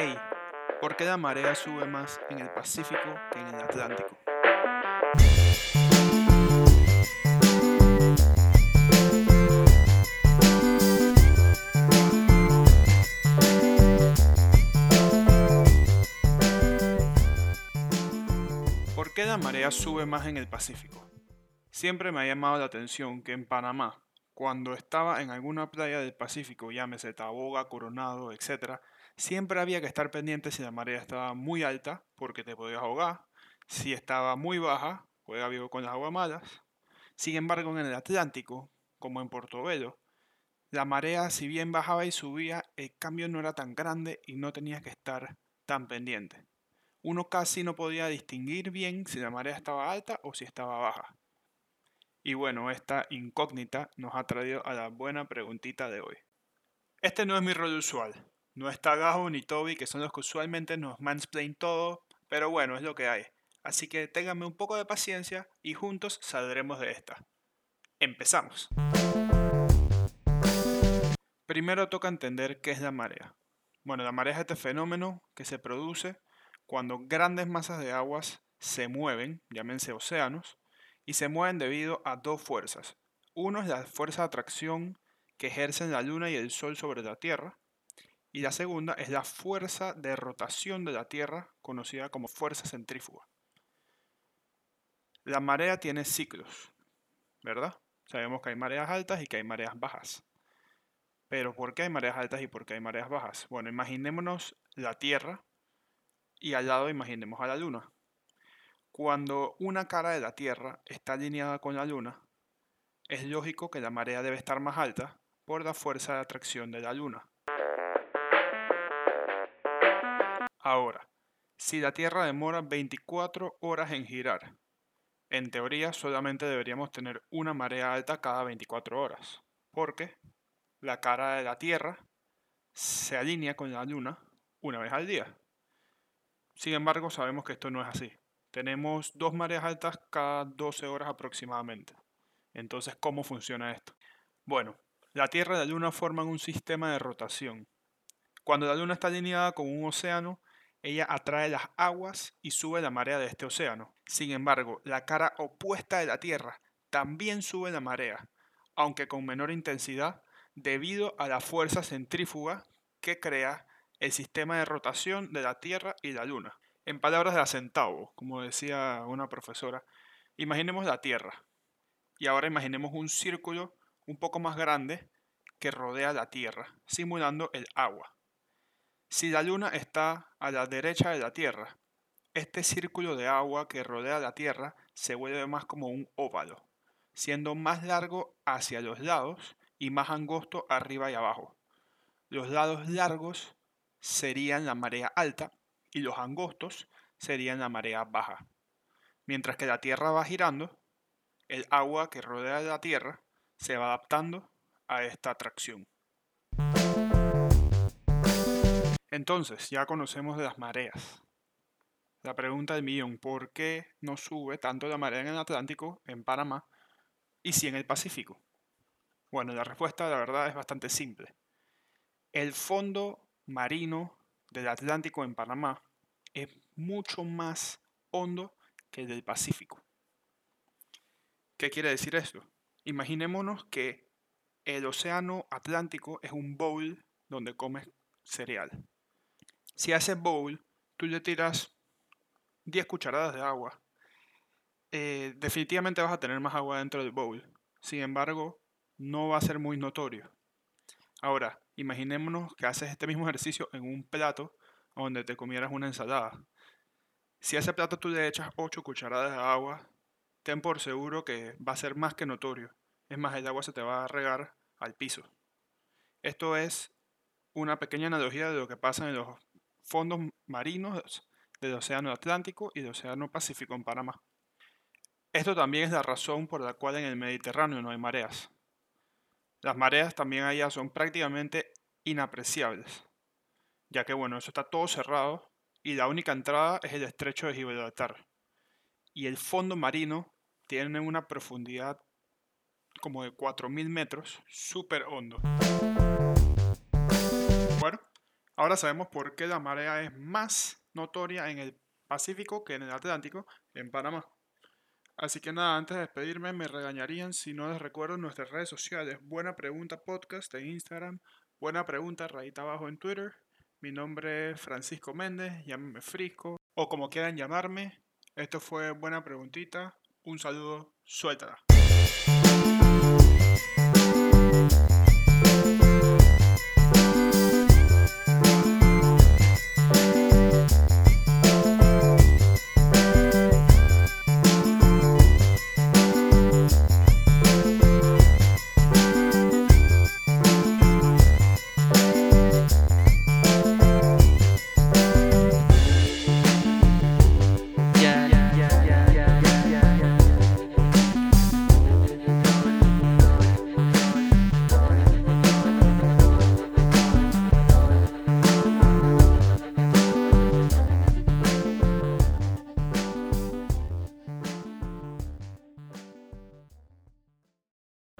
Hey, ¿por qué la marea sube más en el Pacífico que en el Atlántico? ¿Por qué la marea sube más en el Pacífico? Siempre me ha llamado la atención que en Panamá, cuando estaba en alguna playa del Pacífico, llámese Taboga, Coronado, etc., siempre había que estar pendiente si la marea estaba muy alta, porque te podías ahogar, si estaba muy baja, juega vivo con las aguas malas. Sin embargo, en el Atlántico, como en Portobelo, la marea, si bien bajaba y subía, el cambio no era tan grande y no tenías que estar tan pendiente. Uno casi no podía distinguir bien si la marea estaba alta o si estaba baja. Y bueno, esta incógnita nos ha traído a la buena preguntita de hoy. Este no es mi rol usual. No está Gajo ni Toby, que son los que usualmente nos mansplain todo, pero bueno, es lo que hay. Así que ténganme un poco de paciencia y juntos saldremos de esta. Empezamos. Primero toca entender qué es la marea. Bueno, la marea es este fenómeno que se produce cuando grandes masas de aguas se mueven, llámense océanos, y se mueven debido a dos fuerzas. Uno es la fuerza de atracción que ejercen la Luna y el Sol sobre la Tierra, y la segunda es la fuerza de rotación de la Tierra, conocida como fuerza centrífuga. La marea tiene ciclos, ¿verdad? Sabemos que hay mareas altas y que hay mareas bajas. Pero ¿por qué hay mareas altas y por qué hay mareas bajas? Bueno, imaginémonos la Tierra y al lado imaginemos a la Luna. Cuando una cara de la Tierra está alineada con la Luna, es lógico que la marea debe estar más alta por la fuerza de atracción de la Luna. Ahora, si la Tierra demora 24 horas en girar, en teoría solamente deberíamos tener una marea alta cada 24 horas, porque la cara de la Tierra se alinea con la Luna una vez al día. Sin embargo, sabemos que esto no es así. Tenemos dos mareas altas cada 12 horas aproximadamente. Entonces, ¿cómo funciona esto? Bueno, la Tierra y la Luna forman un sistema de rotación. Cuando la Luna está alineada con un océano, ella atrae las aguas y sube la marea de este océano. Sin embargo, la cara opuesta de la Tierra también sube la marea, aunque con menor intensidad, debido a la fuerza centrífuga que crea el sistema de rotación de la Tierra y la Luna. En palabras de Acentavo, como decía una profesora, imaginemos la Tierra y ahora imaginemos un círculo un poco más grande que rodea la Tierra, simulando el agua. Si la Luna está a la derecha de la Tierra, este círculo de agua que rodea la Tierra se vuelve más como un óvalo, siendo más largo hacia los lados y más angosto arriba y abajo. Los lados largos serían la marea alta y los angostos serían la marea baja. Mientras que la Tierra va girando, el agua que rodea la Tierra se va adaptando a esta atracción. Entonces, ya conocemos de las mareas. La pregunta del millón, ¿por qué no sube tanto la marea en el Atlántico, en Panamá, y si en el Pacífico? Bueno, la respuesta la verdad es bastante simple. El fondo marino del Atlántico en Panamá es mucho más hondo que el del Pacífico. ¿Qué quiere decir esto? Imaginémonos que el océano Atlántico es un bowl donde comes cereal. Si ese bowl tú le tiras 10 cucharadas de agua, eh, definitivamente vas a tener más agua dentro del bowl. Sin embargo, no va a ser muy notorio. Ahora, imaginémonos que haces este mismo ejercicio en un plato donde te comieras una ensalada. Si a ese plato tú le echas 8 cucharadas de agua, ten por seguro que va a ser más que notorio. Es más, el agua se te va a regar al piso. Esto es una pequeña analogía de lo que pasa en los fondos marinos del Océano Atlántico y del Océano Pacífico en Panamá. Esto también es la razón por la cual en el Mediterráneo no hay mareas. Las mareas también allá son prácticamente inapreciables, ya que bueno, eso está todo cerrado y la única entrada es el estrecho de Gibraltar. Y el fondo marino tiene una profundidad como de 4.000 metros, súper hondo. Ahora sabemos por qué la marea es más notoria en el Pacífico que en el Atlántico, en Panamá. Así que nada, antes de despedirme, me regañarían si no les recuerdo nuestras redes sociales. Buena Pregunta Podcast en Instagram, Buena Pregunta rayita abajo en Twitter. Mi nombre es Francisco Méndez, llámame Frisco, o como quieran llamarme. Esto fue Buena Preguntita. Un saludo, suéltala.